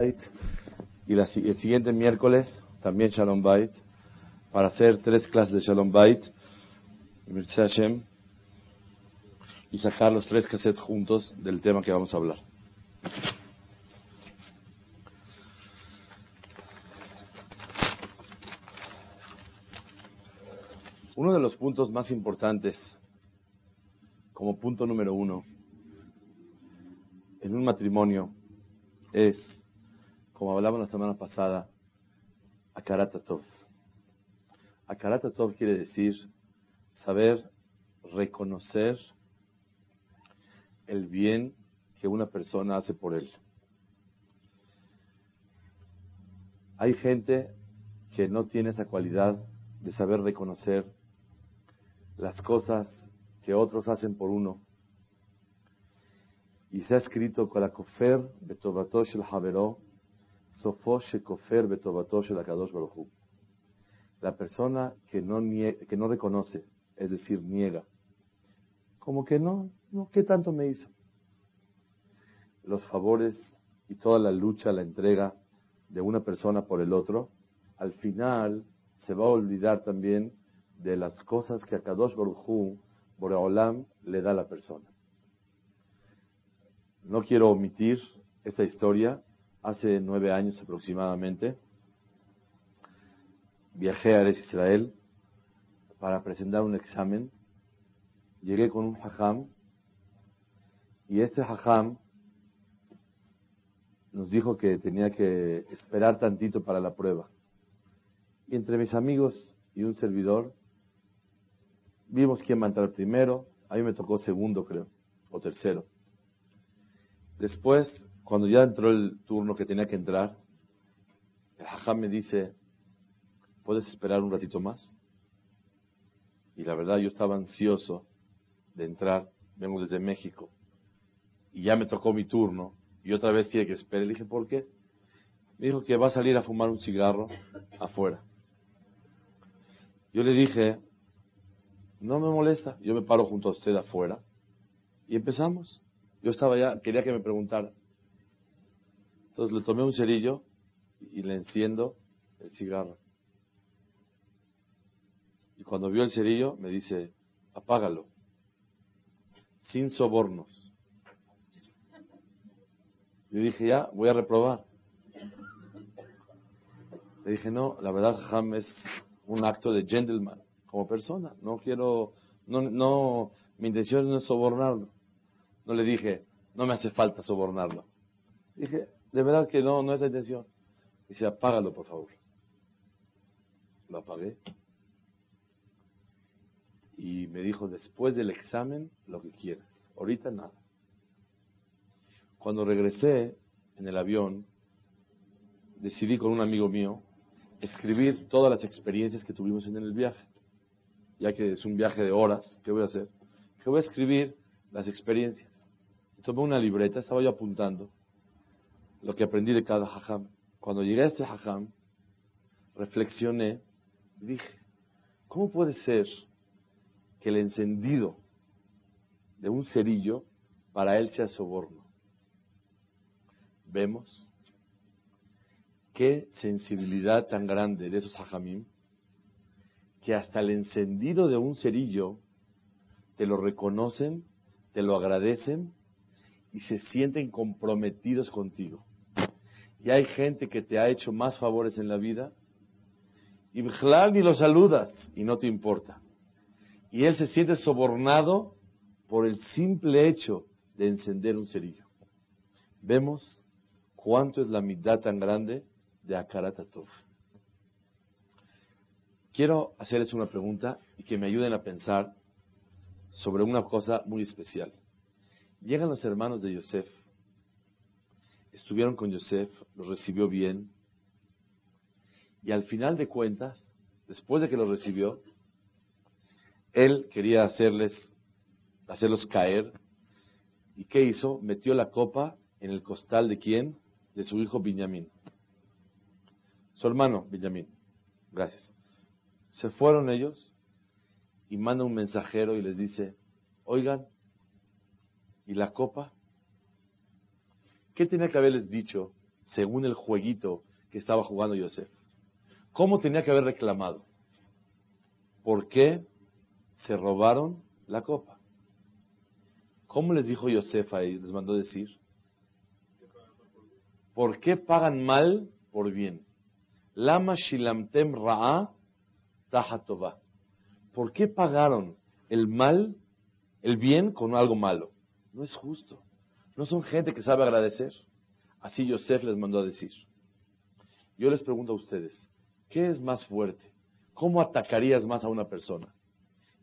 Y la, el siguiente miércoles también Shalom Bait para hacer tres clases de Shalom Bait y sacar los tres cassettes juntos del tema que vamos a hablar. Uno de los puntos más importantes, como punto número uno, en un matrimonio es, como hablamos la semana pasada, Akaratatov. Akaratatov quiere decir saber reconocer el bien que una persona hace por él. Hay gente que no tiene esa cualidad de saber reconocer las cosas que otros hacen por uno. Y se ha escrito el Haveró, Sofosh Kofer betovatosh el Baruchu. La persona que no, que no reconoce, es decir, niega, como que no, no, ¿qué tanto me hizo? Los favores y toda la lucha, la entrega de una persona por el otro, al final se va a olvidar también de las cosas que a Kadosh Baruj Boreolam, le da a la persona. No quiero omitir esta historia. Hace nueve años aproximadamente, viajé a Israel para presentar un examen. Llegué con un hajam y este hajam nos dijo que tenía que esperar tantito para la prueba. Y entre mis amigos y un servidor Vimos quién va a entrar primero. A mí me tocó segundo, creo, o tercero. Después, cuando ya entró el turno que tenía que entrar, el hajam me dice, ¿puedes esperar un ratito más? Y la verdad, yo estaba ansioso de entrar. Vengo desde México. Y ya me tocó mi turno. Y otra vez tiene que esperar. Le dije, ¿por qué? Me dijo que va a salir a fumar un cigarro afuera. Yo le dije, no me molesta. Yo me paro junto a usted afuera y empezamos. Yo estaba ya, quería que me preguntara. Entonces le tomé un cerillo y le enciendo el cigarro. Y cuando vio el cerillo me dice, apágalo, sin sobornos. Yo dije, ya, voy a reprobar. Le dije, no, la verdad, Ham es un acto de gentleman como persona. No quiero, no, no, mi intención no es sobornarlo. No le dije, no me hace falta sobornarlo. Dije, de verdad que no, no es la intención. Dice, apágalo, por favor. Lo apagué. Y me dijo, después del examen, lo que quieras. Ahorita nada. Cuando regresé en el avión, decidí con un amigo mío escribir todas las experiencias que tuvimos en el viaje ya que es un viaje de horas, ¿qué voy a hacer? Que voy a escribir las experiencias. Tomé una libreta, estaba yo apuntando lo que aprendí de cada hajam. Cuando llegué a este hajam, reflexioné dije, ¿cómo puede ser que el encendido de un cerillo para él sea soborno? Vemos qué sensibilidad tan grande de esos hajamim que hasta el encendido de un cerillo te lo reconocen, te lo agradecen y se sienten comprometidos contigo. Y hay gente que te ha hecho más favores en la vida y ni lo saludas y no te importa. Y él se siente sobornado por el simple hecho de encender un cerillo. Vemos cuánto es la mitad tan grande de Akaratatov. Quiero hacerles una pregunta y que me ayuden a pensar sobre una cosa muy especial. Llegan los hermanos de Yosef estuvieron con Yosef, los recibió bien, y al final de cuentas, después de que los recibió, él quería hacerles, hacerlos caer, ¿y qué hizo? Metió la copa en el costal de quién? De su hijo Benjamín. Su hermano Benjamín. Gracias. Se fueron ellos y manda un mensajero y les dice, oigan, ¿y la copa? ¿Qué tenía que haberles dicho según el jueguito que estaba jugando Yosef? ¿Cómo tenía que haber reclamado? ¿Por qué se robaron la copa? ¿Cómo les dijo Yosef a ellos? Les mandó decir. ¿Por qué pagan mal por bien? Lama shilamtem ra'a tahatova. ¿Por qué pagaron el mal, el bien con algo malo? No es justo. No son gente que sabe agradecer. Así Yosef les mandó a decir. Yo les pregunto a ustedes, ¿qué es más fuerte? ¿Cómo atacarías más a una persona?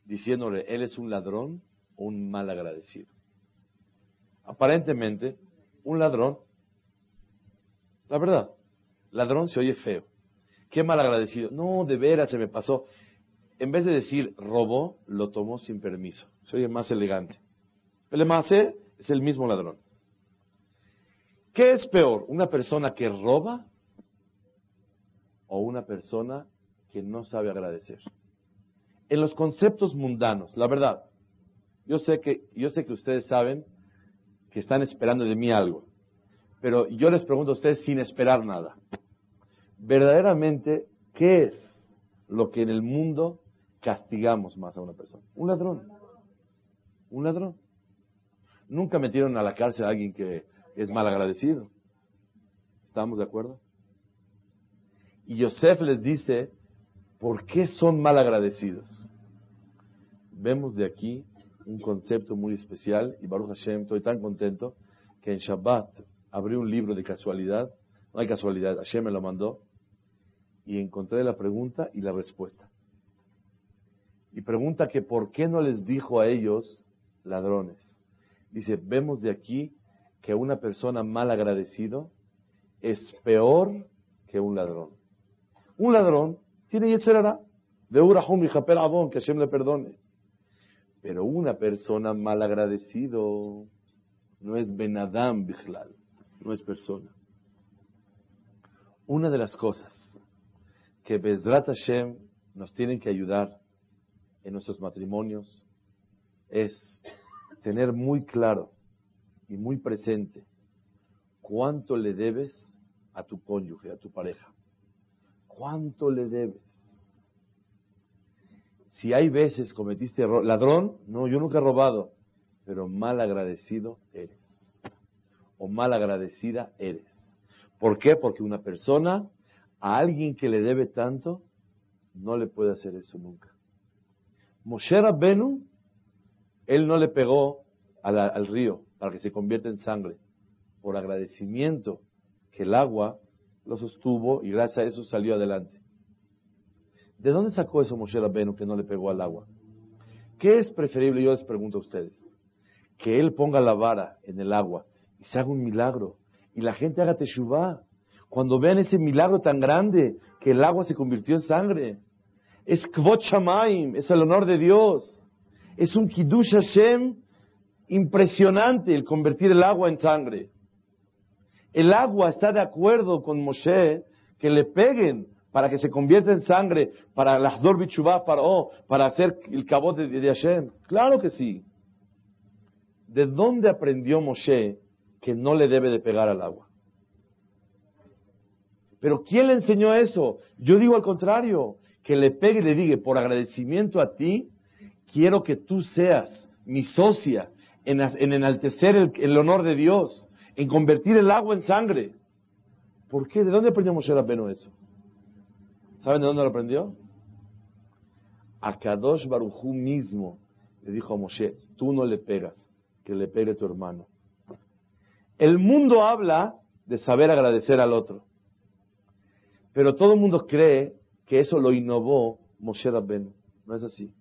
Diciéndole, él es un ladrón o un mal agradecido. Aparentemente, un ladrón, la verdad, ladrón se oye feo. Qué mal agradecido. No, de veras se me pasó. En vez de decir robó, lo tomó sin permiso. Se oye más elegante. El más es el mismo ladrón. ¿Qué es peor? ¿Una persona que roba o una persona que no sabe agradecer? En los conceptos mundanos, la verdad, yo sé que, yo sé que ustedes saben que están esperando de mí algo, pero yo les pregunto a ustedes sin esperar nada. Verdaderamente, ¿qué es lo que en el mundo castigamos más a una persona? Un ladrón. Un ladrón. Nunca metieron a la cárcel a alguien que es mal agradecido. ¿Estamos de acuerdo? Y Yosef les dice, ¿por qué son mal agradecidos? Vemos de aquí un concepto muy especial y Baruch Hashem, estoy tan contento que en Shabbat abrí un libro de casualidad, no hay casualidad, Hashem me lo mandó y encontré la pregunta y la respuesta. Y pregunta que por qué no les dijo a ellos ladrones. Dice, vemos de aquí que una persona mal agradecido es peor que un ladrón. Un ladrón tiene yetzerara, de urahum y japel abon, que Hashem le perdone. Pero una persona mal agradecido no es benadam bichlal, no es persona. Una de las cosas que Bezrat Hashem nos tienen que ayudar en nuestros matrimonios es tener muy claro y muy presente cuánto le debes a tu cónyuge, a tu pareja. ¿Cuánto le debes? Si hay veces cometiste ladrón, no, yo nunca he robado, pero mal agradecido eres. O mal agradecida eres. ¿Por qué? Porque una persona, a alguien que le debe tanto, no le puede hacer eso nunca. Moshe Rabbenu, él no le pegó al río para que se convierta en sangre, por agradecimiento que el agua lo sostuvo y gracias a eso salió adelante. ¿De dónde sacó eso Moshe Rabbeinu que no le pegó al agua? ¿Qué es preferible? Yo les pregunto a ustedes. Que él ponga la vara en el agua y se haga un milagro y la gente haga teshuvah. Cuando vean ese milagro tan grande que el agua se convirtió en sangre. Es kvot shamaim, es el honor de Dios. Es un kiddush Hashem impresionante el convertir el agua en sangre. El agua está de acuerdo con Moshe que le peguen para que se convierta en sangre, para las Bichubá, para, oh, para hacer el cabot de, de Hashem. Claro que sí. ¿De dónde aprendió Moshe que no le debe de pegar al agua? Pero ¿quién le enseñó eso? Yo digo al contrario, que le pegue y le diga, por agradecimiento a ti, quiero que tú seas mi socia en, enaltecer el, honor de Dios, en convertir el agua en sangre. ¿Por qué? ¿De dónde aprendió Moshe Rabbeinu eso? ¿Saben de dónde lo aprendió? A Kadosh Barujú mismo le dijo a Moshe, tú no le pegas, que le pegue tu hermano. El mundo habla de saber agradecer al otro. Pero todo el mundo cree que eso lo innovó Moshe Rabbeinu. No es así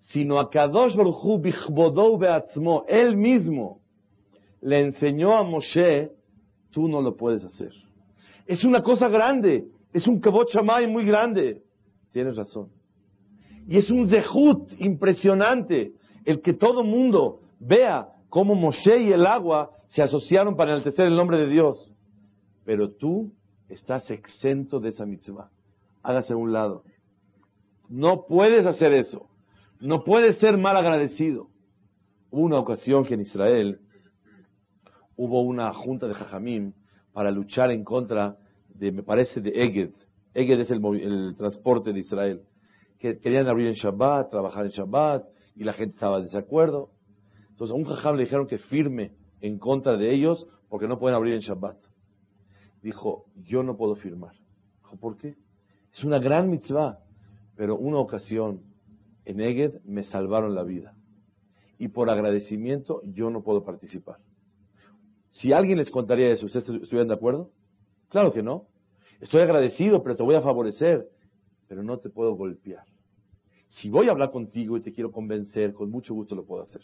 sino a Kadosh Baruchu Bichbodou Beatzmo, él mismo le enseñó a Moshe tú no lo puedes hacer. Es una cosa grande, es un kabot muy grande. Tienes razón. Y es un zehut impresionante el que todo mundo vea cómo Moshe y el agua se asociaron para enaltecer el nombre de Dios. Pero tú estás exento de esa mitzvah. Hágase a un lado. No puedes hacer eso. No puedes ser mal agradecido. Hubo una ocasión que en Israel hubo una junta de Jajamim para luchar en contra de, me parece, de Eged. Eged es el, transporte de Israel. Que querían abrir en Shabbat, trabajar en Shabbat, y la gente estaba de desacuerdo. Entonces a un Jajam le dijeron que firme en contra de ellos porque no pueden abrir en Shabbat. Dijo, yo no puedo firmar. Dijo, ¿por qué? Es una gran mitzvah. Pero una ocasión en Eged me salvaron la vida. Y por agradecimiento yo no puedo participar. Si alguien les contaría eso, ¿ustedes estuvieran de acuerdo? Claro que no. Estoy agradecido, pero te voy a favorecer, pero no te puedo golpear. Si voy a hablar contigo y te quiero convencer, con mucho gusto lo puedo hacer.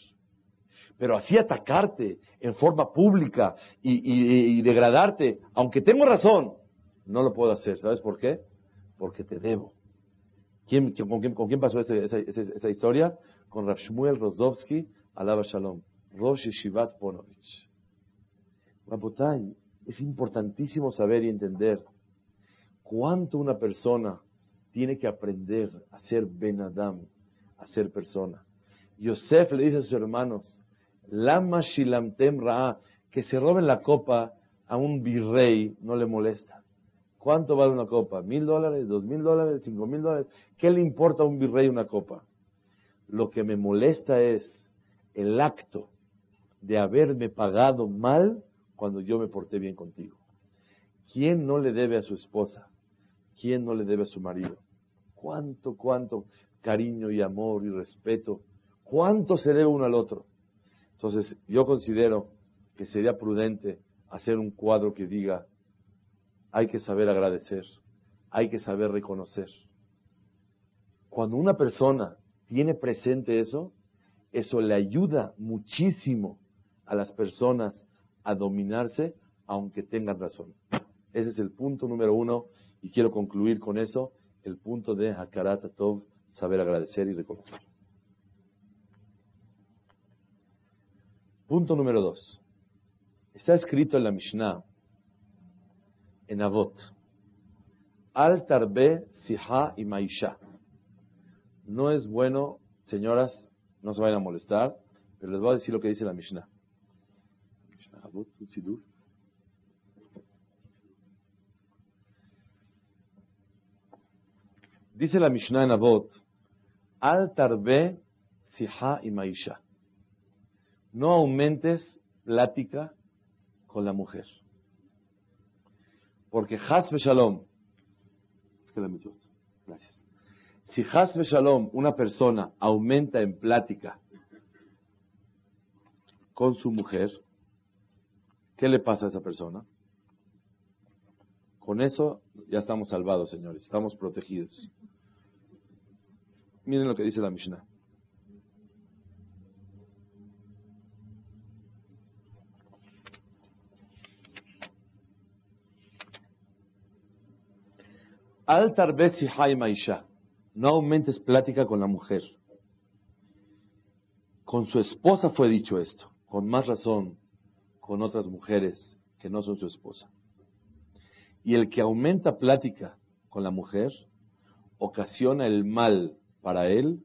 Pero así atacarte en forma pública y, degradarte, aunque tengo razón, no lo puedo hacer. ¿Sabes por qué? Porque te debo. ¿Quién, con, quién, pasó esa, historia? Con Rav Shmuel Rozovsky, alaba Shalom, Rosh Shivat Ponovich. Rabotay, es importantísimo saber y entender cuánto una persona tiene que aprender a ser Ben Adam, a ser persona. Yosef le dice a sus hermanos, Lama Shilamtem Ra, que se roben la copa a un virrey no le molesta. ¿Cuánto vale una copa? ¿Mil dólares? ¿Dos mil dólares? ¿Cinco mil dólares? ¿Qué le importa a un virrey una copa? Lo que me molesta es el acto de haberme pagado mal cuando yo me porté bien contigo. ¿Quién no le debe a su esposa? ¿Quién no le debe a su marido? ¿Cuánto, cuánto cariño y amor y respeto? ¿Cuánto se debe uno al otro? Entonces, yo considero que sería prudente hacer un cuadro que diga, hay que saber agradecer, hay que saber reconocer. Cuando una persona tiene presente eso, eso le ayuda muchísimo a las personas a dominarse, aunque tengan razón. Ese es el punto número uno, y quiero concluir con eso, el punto de Hakarat Tov, saber agradecer y reconocer. Punto número dos. Está escrito en la Mishnah, en Avot, Al Tarbe Siha y Maisha. No es bueno, señoras, no se vayan a molestar, pero les voy a decir lo que dice la Mishnah. Mishnah Avot, Sidur. Dice la Mishnah en Avot, Al Tarbe Siha y Maisha no aumentes plática con la mujer. Porque Hasbe Shalom, es que la gracias. Si Hasbe Shalom, una persona aumenta en plática con su mujer, ¿qué le pasa a esa persona? Con eso ya estamos salvados, señores, estamos protegidos. Miren lo que dice la Mishnah. Al tarbesi maisha. No aumentes plática con la mujer. Con su esposa fue dicho esto. Con más razón, con otras mujeres que no son su esposa. Y el que aumenta plática con la mujer ocasiona el mal para él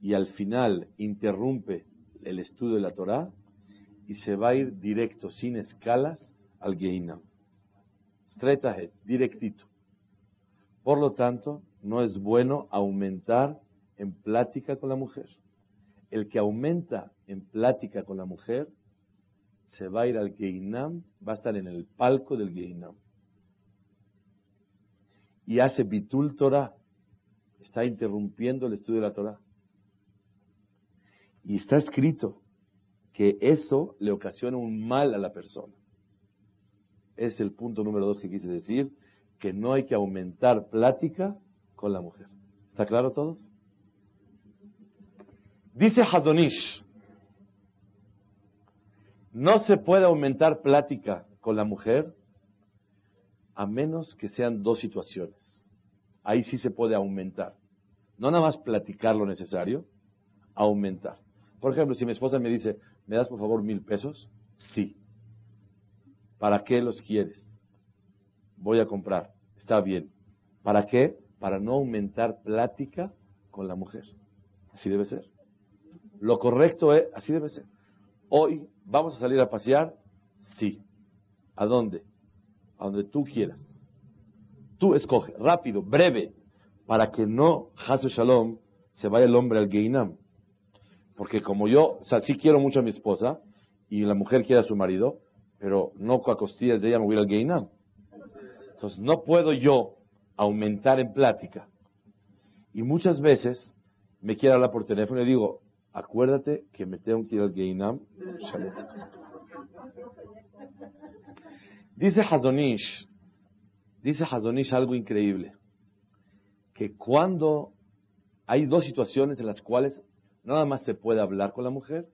y al final interrumpe el estudio de la Torah y se va a ir directo, sin escalas, al Geinam. Stretahet, directito. Por lo tanto, no es bueno aumentar en plática con la mujer. El que aumenta en plática con la mujer se va a ir al Geinam, va a estar en el palco del Geinam. Y hace bitul Torah, está interrumpiendo el estudio de la Torah. Y está escrito que eso le ocasiona un mal a la persona. Es el punto número dos que quise decir que no hay que aumentar plática con la mujer. ¿Está claro todo? Dice Hazonish, no se puede aumentar plática con la mujer a menos que sean dos situaciones. Ahí sí se puede aumentar. No nada más platicar lo necesario, aumentar. Por ejemplo, si mi esposa me dice, ¿me das por favor mil pesos? Sí. ¿Para qué los quieres? Voy a comprar. Está bien. ¿Para qué? Para no aumentar plática con la mujer. Así debe ser. Lo correcto es, así debe ser. Hoy vamos a salir a pasear, sí. ¿A dónde? A donde tú quieras. Tú escoge, rápido, breve, para que no, Hasu Shalom, se vaya el hombre al Geinam. Porque como yo, o sea, sí quiero mucho a mi esposa, y la mujer quiere a su marido, pero no a de ella me voy al Geinam. Entonces, no puedo yo aumentar en plática. Y muchas veces me quiere hablar por teléfono y digo, acuérdate que me tengo que ir al Geinam. Dice Hazonish, dice Hazonish algo increíble, que cuando hay dos situaciones en las cuales nada más se puede hablar con la mujer,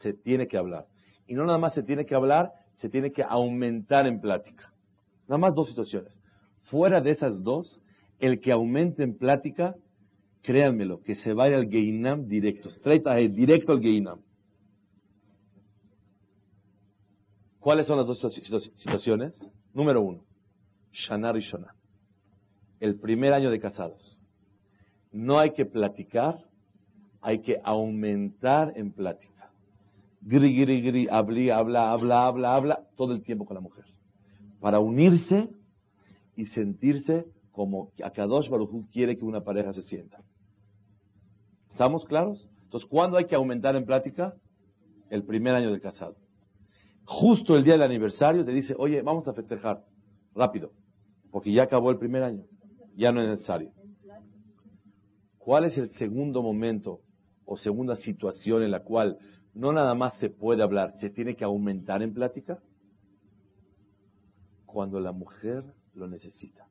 se tiene que hablar. Y no nada más se tiene que hablar, se tiene que aumentar en plática. Nada más dos situaciones. Fuera de esas dos, el que aumente en plática créanmelo, que se vaya al Geinam directo, straight directo al Geinam. ¿Cuáles son las dos situaciones? Número uno, Shana Rishona, el primer año de casados. No hay que platicar, hay que aumentar en plática. Gri, gri, gri, habla, habla, habla, habla, habla, todo el tiempo con la mujer. Para unirse y sentirse como Akadosh Baruj quiere que una pareja se sienta. ¿Estamos claros? Entonces, ¿cuándo hay que aumentar en plática? El primer año de casado. Justo el día del aniversario te dice, oye, vamos a festejar, rápido, porque ya acabó el primer año, ya no es necesario. ¿Cuál es el segundo momento o segunda situación en la cual no nada más se puede hablar, se tiene que aumentar en plática? Cuando la mujer lo necesita.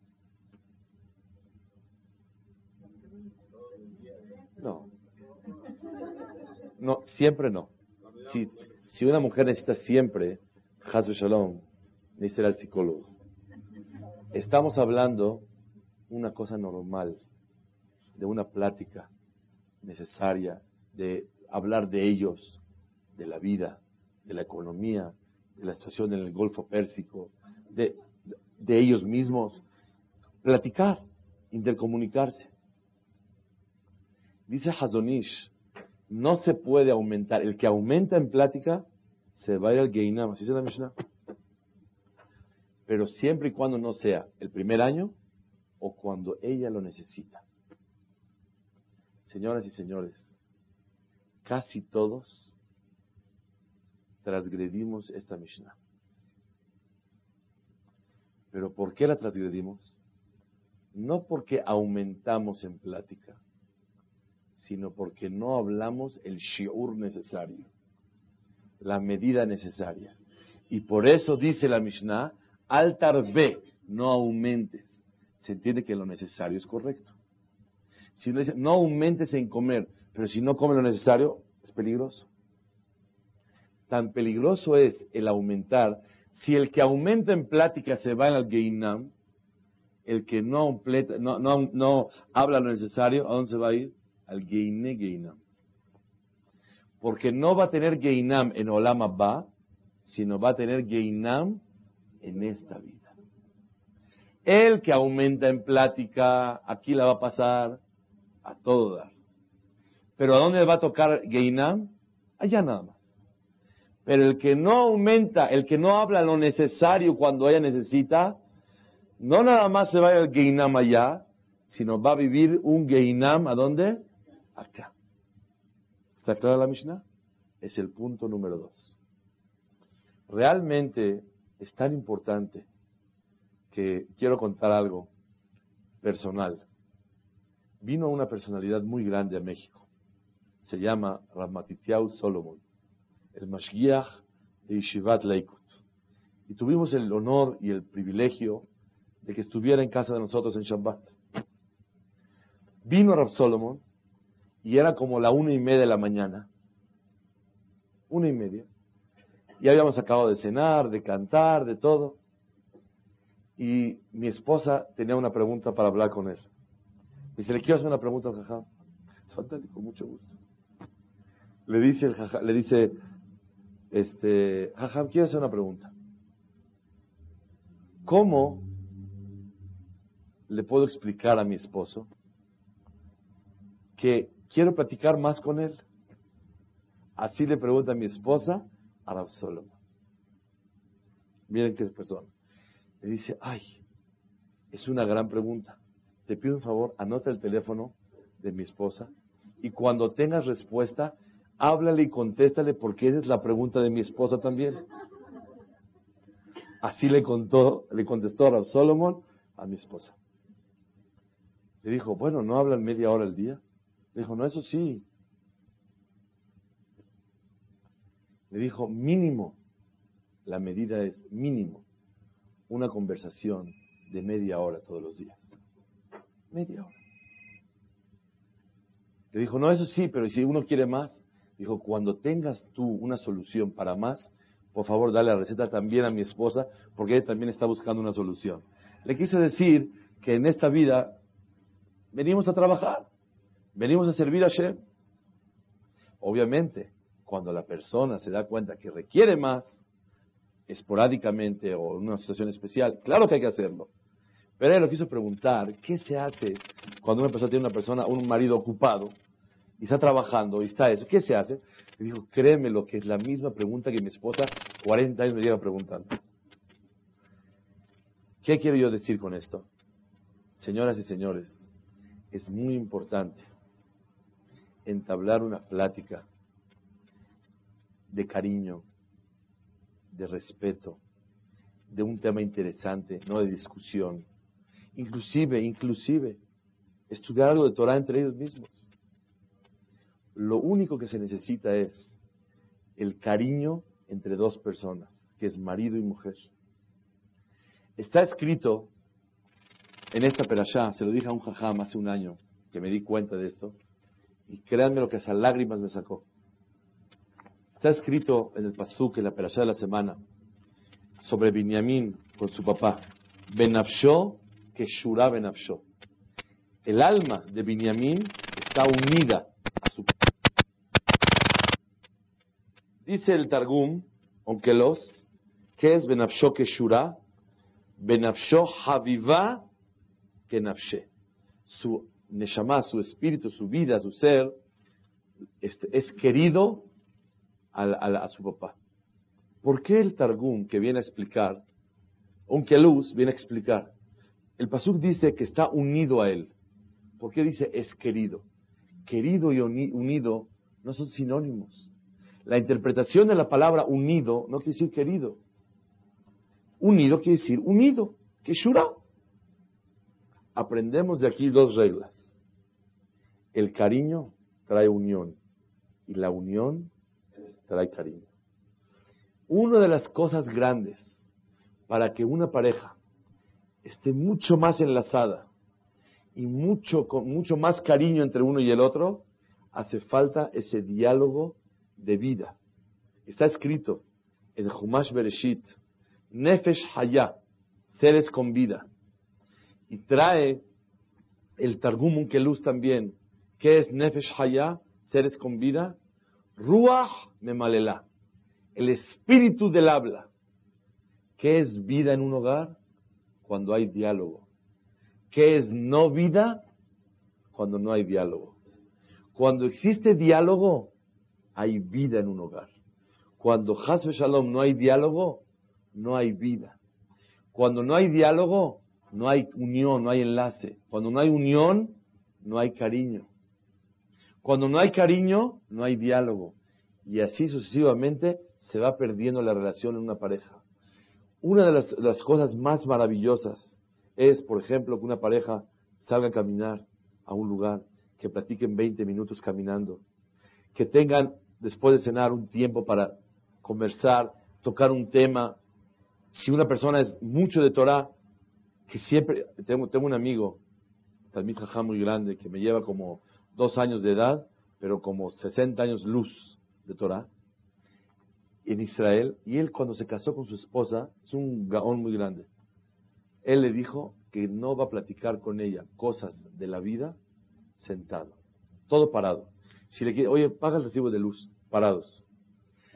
No. No, siempre no. Si, una mujer necesita siempre, Hazu Shalom, necesita el psicólogo. Estamos hablando una cosa normal, de una plática necesaria, de hablar de ellos, de la vida, de la economía, de la situación en el Golfo Pérsico, de, ellos mismos. Platicar, intercomunicarse. Dice Hazonish, no se puede aumentar. El que aumenta en plática se va al Geinam, así se la Mishnah. Pero siempre y cuando no sea el primer año o cuando ella lo necesita. Señoras y señores, casi todos transgredimos esta Mishnah. Pero ¿por qué la transgredimos? No porque aumentamos en plática sino porque no hablamos el shiur necesario, la medida necesaria. Y por eso dice la Mishnah, altar ve, no aumentes. Se entiende que lo necesario es correcto. Si no no aumentes en comer, pero si no come lo necesario, es peligroso. Tan peligroso es el aumentar. Si el que aumenta en plática se va al Geinam, el que no, habla lo necesario, ¿a dónde se va a ir? al Geine Geinam. Porque no va a tener Geinam en Olam Abba, sino va a tener Geinam en esta vida. El que aumenta en plática, aquí la va a pasar a todo dar. Pero ¿a dónde va a tocar Geinam? Allá nada más. Pero el que no aumenta, el que no habla lo necesario cuando ella necesita, no nada más se va al Geinam allá, sino va a vivir un Geinam, ¿a dónde? acá. ¿Está clara la Mishnah? Es el punto número dos. Realmente es tan importante que quiero contar algo personal. Vino una personalidad muy grande a México. Se llama Ramatitiau Solomon, el Mashgiach de Yeshivat Leikut. Y tuvimos el honor y el privilegio de que estuviera en casa de nosotros en Shabbat. Vino Rab Solomon y era como la una y media de la mañana. Una y media. Y habíamos acabado de cenar, de cantar, de todo. Y mi esposa tenía una pregunta para hablar con él. Me dice, ¿le quiero hacer una pregunta al jajam? Con mucho gusto. Le dice el le dice, este, jajam, quiero hacer una pregunta. ¿Cómo le puedo explicar a mi esposo que quiero platicar más con él? Así le pregunta a mi esposa a Absalom. Miren qué persona. Le dice, ay, es una gran pregunta. Te pido un favor, anota el teléfono de mi esposa y cuando tengas respuesta, háblale y contéstale porque esa es la pregunta de mi esposa también. Así le contó, le contestó a Solomon a mi esposa. Le dijo, bueno, ¿no hablan media hora al día? Le dijo, no, eso sí. Le dijo, mínimo, la medida es mínimo, una conversación de media hora todos los días. Media hora. Le dijo, no, eso sí, pero si uno quiere más? Dijo, cuando tengas tú una solución para más, por favor, dale la receta también a mi esposa, porque ella también está buscando una solución. Le quise decir que en esta vida venimos a trabajar, venimos a servir a Shem. Obviamente, cuando la persona se da cuenta que requiere más, esporádicamente o en una situación especial, claro que hay que hacerlo. Pero él lo quiso preguntar, ¿qué se hace cuando una persona tiene una persona, un marido ocupado, y está trabajando y está eso, ¿qué se hace? Le dijo, créeme lo que es la misma pregunta que mi esposa 40 años me lleva preguntando. ¿Qué quiero yo decir con esto? Señoras y señores, es muy importante entablar una plática de cariño, de respeto, de un tema interesante, no de discusión. Inclusive, inclusive, estudiar algo de Torah entre ellos mismos. Lo único que se necesita es el cariño entre dos personas, que es marido y mujer. Está escrito en esta perashá, se lo dije a un jajam hace un año, que me di cuenta de esto, y créanme lo que esas lágrimas me sacó. Está escrito en el pasuk, en la perashá de la semana, sobre Binyamin con su papá, Benafsho que Shura Benafsho. El alma de Binyamin está unida Dice el Targum, Onkelos, que es Benafsho Keshura, Benafsho Haviva Kenafshe. Su Neshama, su espíritu, su vida, su ser, este, es querido a, su papá. ¿Por qué el Targum que viene a explicar, Onkelos viene a explicar, el Pasuk dice que está unido a él? ¿Por qué dice es querido? Querido y unido no son sinónimos. La interpretación de la palabra unido no quiere decir querido. Unido quiere decir unido, que shura. Aprendemos de aquí dos reglas. El cariño trae unión y la unión trae cariño. Una de las cosas grandes para que una pareja esté mucho más enlazada y mucho, con mucho más cariño entre uno y el otro, hace falta ese diálogo de vida. Está escrito en Humash Bereshit, Nefesh Haya, seres con vida. Y trae el Targum Unkeluz también, ¿qué es Nefesh Haya, seres con vida? Ruach Memalela, el espíritu del habla. ¿Qué es vida en un hogar? Cuando hay diálogo. ¿Qué es no vida? Cuando no hay diálogo. Cuando existe diálogo, hay vida en un hogar. Cuando Hasbe Shalom no hay diálogo, no hay vida. Cuando no hay diálogo, no hay unión, no hay enlace. Cuando no hay unión, no hay cariño. Cuando no hay cariño, no hay diálogo. Y así sucesivamente se va perdiendo la relación en una pareja. Una de las, las, cosas más maravillosas es, por ejemplo, que una pareja salga a caminar a un lugar, que platiquen 20 minutos caminando, que tengan después de cenar un tiempo para conversar, tocar un tema. Si una persona es mucho de Torah, que siempre, tengo, un amigo, Talmid Jajá muy grande, que me lleva como dos años de edad, pero como 60 años luz de Torah, en Israel, y él cuando se casó con su esposa, es un gaón muy grande. Él le dijo que no va a platicar con ella cosas de la vida sentado, todo parado. Si le quiere, oye, paga el recibo de luz, parados.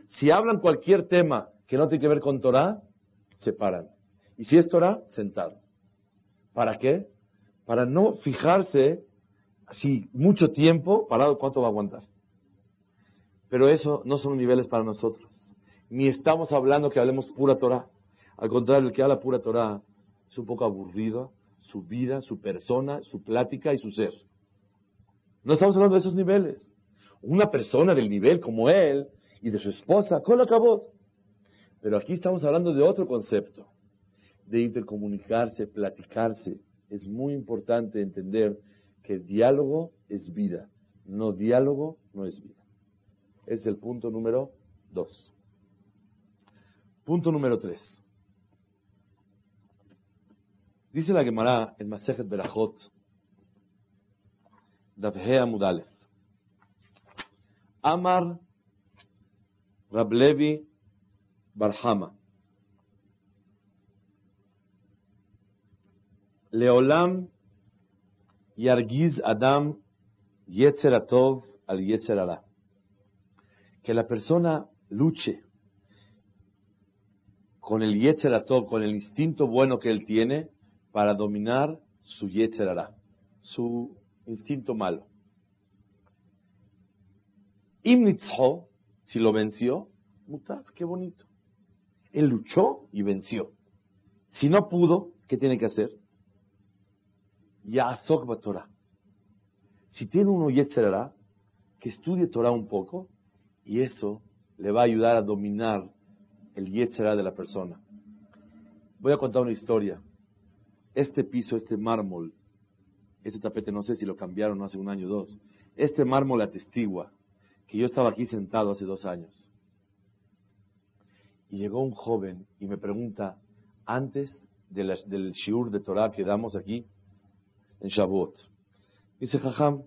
Si hablan cualquier tema que no tiene que ver con Torah, se paran. Y si es Torah, sentado. ¿Para qué? Para no fijarse si mucho tiempo parado, ¿cuánto va a aguantar? Pero eso no son niveles para nosotros. Ni estamos hablando que hablemos pura Torah. Al contrario, el que habla pura Torah es un poco aburrido, su vida, su persona, su plática y su ser. No estamos hablando de esos niveles. Una persona del nivel como él y de su esposa, con acabó. Pero aquí estamos hablando de otro concepto, de intercomunicarse, platicarse. Es muy importante entender que diálogo es vida, no diálogo no es vida. Es el punto número dos. Punto número tres. Dice la Gemara en Masejet Berachot, Davhea Mudalef. Amar Rablevi Barhama. Leolam Yargiz Adam Yetzeratov al Yetzerara. Que la persona luche con el Yetzeratov, con el instinto bueno que él tiene, para dominar su Yetzerara, su instinto malo. Imnitzho, si lo venció, mutaf, qué bonito. Él luchó y venció. Si no pudo, ¿qué tiene que hacer? Ya'asok Torah. Si tiene uno Yetzerara, que estudie Torah un poco, y eso le va a ayudar a dominar el Yetzerara de la persona. Voy a contar una historia este piso, este mármol, este tapete, no sé si lo cambiaron hace un año o dos, este mármol atestigua que yo estaba aquí sentado hace dos años. Y llegó un joven y me pregunta, antes del shiur de Torah que damos aquí, en Shavuot, dice, Jajam,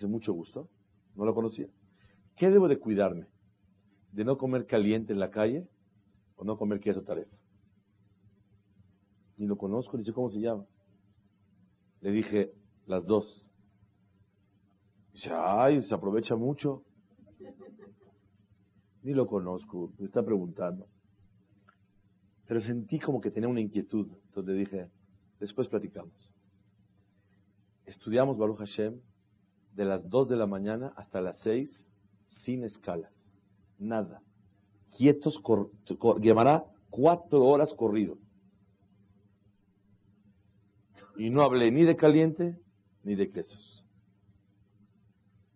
de mucho gusto, no lo conocía. ¿Qué debo de cuidarme? ¿De no comer caliente en la calle o no comer queso tarefa? ni lo conozco, ni sé cómo se llama. Le dije, las dos. Dice, ay, se aprovecha mucho. Ni lo conozco, me está preguntando. Pero sentí como que tenía una inquietud. Entonces dije, después platicamos. Estudiamos Baruch Hashem de las dos de la mañana hasta las seis sin escalas. Nada. Quietos, llevará cuatro horas corrido. Y no hablé ni de caliente ni de quesos.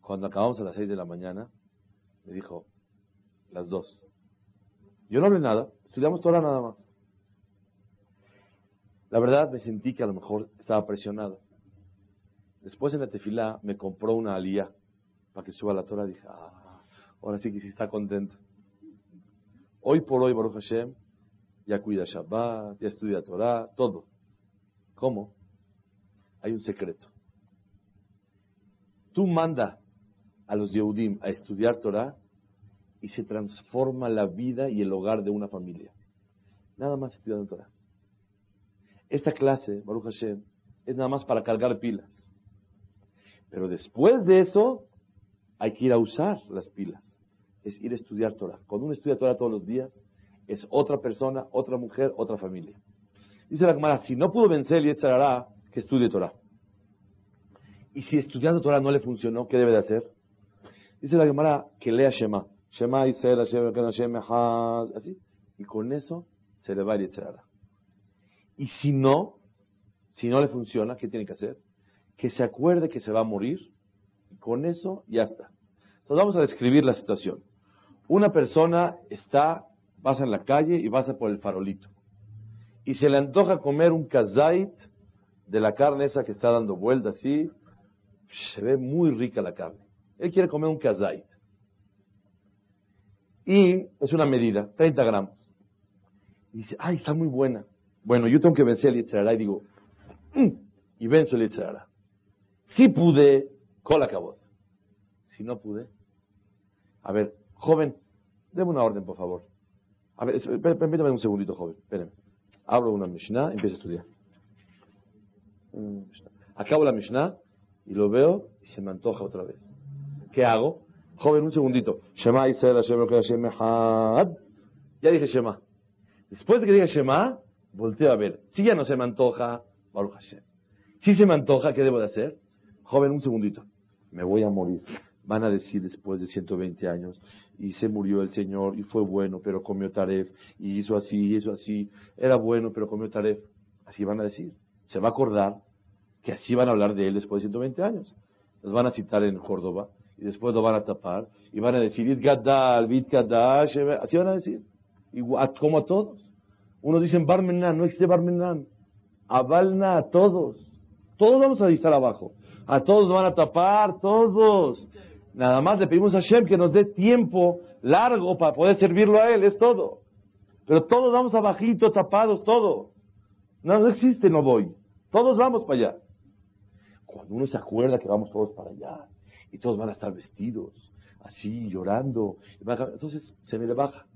Cuando acabamos a las seis de la mañana, me dijo, las dos. Yo no hablé nada, estudiamos toda nada más. La verdad me sentí que a lo mejor estaba presionado. Después en la tefilá me compró una alía para que suba la Torah. Dije, ah, ahora sí que sí está contento. Hoy por hoy, Baruch Hashem, ya cuida Shabbat, ya estudia Torah, todo. ¿Cómo? hay un secreto. Tú manda a los Yehudim a estudiar Torah y se transforma la vida y el hogar de una familia. Nada más estudiando Torah. Esta clase, Baruch Hashem, es nada más para cargar pilas. Pero después de eso, hay que ir a usar las pilas. Es ir a estudiar Torah. Cuando uno estudia Torah todos los días, es otra persona, otra mujer, otra familia. Dice la Gemara, si no pudo vencer el Yetzarará, que estudie Torah. Y si estudiando Torah no le funcionó, ¿qué debe de hacer? Dice la Gemara que lea Shema. Shema Israel, Hashem, así. Y con eso se le va el Yetzerara. Y si no, si no le funciona, ¿qué tiene que hacer? Que se acuerde que se va a morir. Y con eso ya está. Entonces vamos a describir la situación. Una persona está, pasa en la calle y pasa por el farolito. Y se le antoja comer un kazait de la carne esa que está dando vueltas así, se ve muy rica la carne. Él quiere comer un kazait. Y es una medida, 30 gramos. Y dice, ay, está muy buena. Bueno, yo tengo que vencer el Yitzhara. Y digo, mm", y venzo el Yitzhara. Si pude, cola cabot. Si no pude, a ver, joven, déme una orden, por favor. A ver, permítame un segundito, joven, espérenme. abro una Mishnah, empiezo a estudiar. Acabo la Mishnah y lo veo y se me antoja otra vez. ¿Qué hago? Joven, un segundito. Shema Israel Hashem Hashem. Ya dije Shema. Después de que diga Shema, volteo a ver. Si ya no se me antoja, Baruch Hashem. Si se me antoja, ¿qué debo de hacer? Joven, un segundito. Me voy a morir. Van a decir después de 120 años, y se murió el Señor, y fue bueno, pero comió taref, y hizo así, y hizo así. Era bueno, pero comió taref. Así van a decir. Se va a acordar que así van a hablar de él después de 120 años. Los van a citar en Córdoba, y después lo van a tapar, y van a decir, Itgadal, Vitgadash, así van a decir. Como a todos. Uno dice Barmenan, no existe Barmenan. Avalna a todos. Todos vamos a estar abajo. A todos van a tapar, todos. Nada más le pedimos a Hashem que nos dé tiempo largo para poder servirlo a Él, es todo. Pero todos vamos abajito, tapados, todo. No, no existe, no voy. Todos vamos para allá. Cuando uno se acuerda que vamos todos para allá, y todos van a estar vestidos, así, llorando, entonces se me le baja.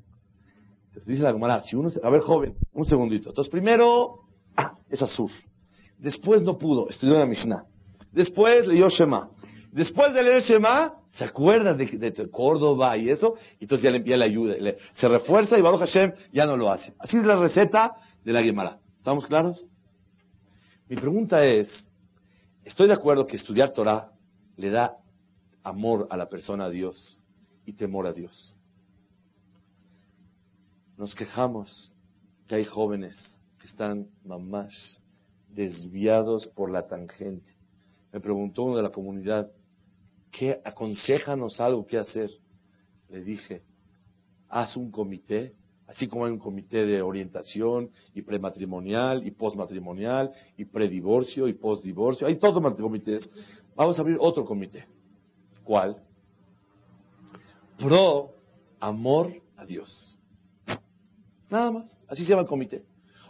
dice la Gemara, si uno, a ver joven, un segundito. Entonces primero, ah, es azul. Después no pudo, estudió la Mishnah. Después leyó Shema. Después de leer Shema, se acuerda de, Córdoba y eso, y entonces ya le envía la ayuda. se refuerza y Baruch Hashem ya no lo hace. Así es la receta de la Gemara. ¿Estamos claros? Mi pregunta es, estoy de acuerdo que estudiar Torah le da amor a la persona a Dios y temor a Dios. Nos quejamos que hay jóvenes que están mamás desviados por la tangente. Me preguntó uno de la comunidad, ¿qué aconsejanos algo que hacer? Le dije, haz un comité, así como hay un comité de orientación y prematrimonial y postmatrimonial y predivorcio y postdivorcio, hay todos comités. Vamos a abrir otro comité. ¿Cuál? Pro amor a Dios. Nada más, así se llama el comité.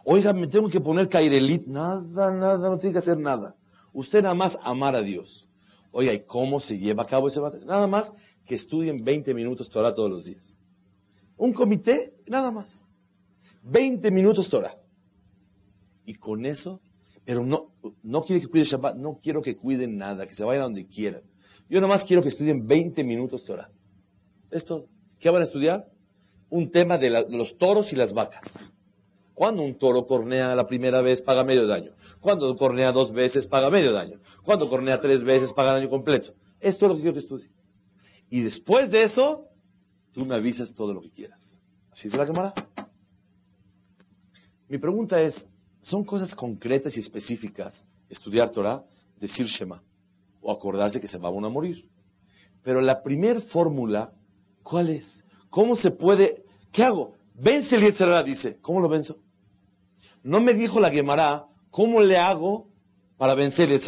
Oiga, me tengo que poner Kairelit. Nada, nada, no tiene que hacer nada. Usted nada más amar a Dios. Oiga, ¿y cómo se lleva a cabo ese batalla? Nada más que estudien 20 minutos Torah todos los días. Un comité, nada más. 20 minutos Torah. Y con eso, pero no, no quiero que cuiden Shabbat, no quiero que cuiden nada, que se vayan donde quieran. Yo nada más quiero que estudien 20 minutos Torah. Esto, ¿qué van a estudiar? Un tema de los toros y las vacas. Cuando un toro cornea la primera vez, paga medio daño. Cuando cornea dos veces, paga medio daño. Cuando cornea tres veces, paga daño completo. Esto es lo que quiero que estudie. Y después de eso, tú me avisas todo lo que quieras. ¿Así es la cámara? Mi pregunta es, ¿son cosas concretas y específicas estudiar Torah, decir Shema o acordarse que se va a morir? Pero la primer fórmula, ¿cuál es? ¿Cómo se puede? ¿Qué hago? Vence el Yetzirah, dice. ¿Cómo lo venzo? No me dijo la Gemara, ¿cómo le hago para vencer el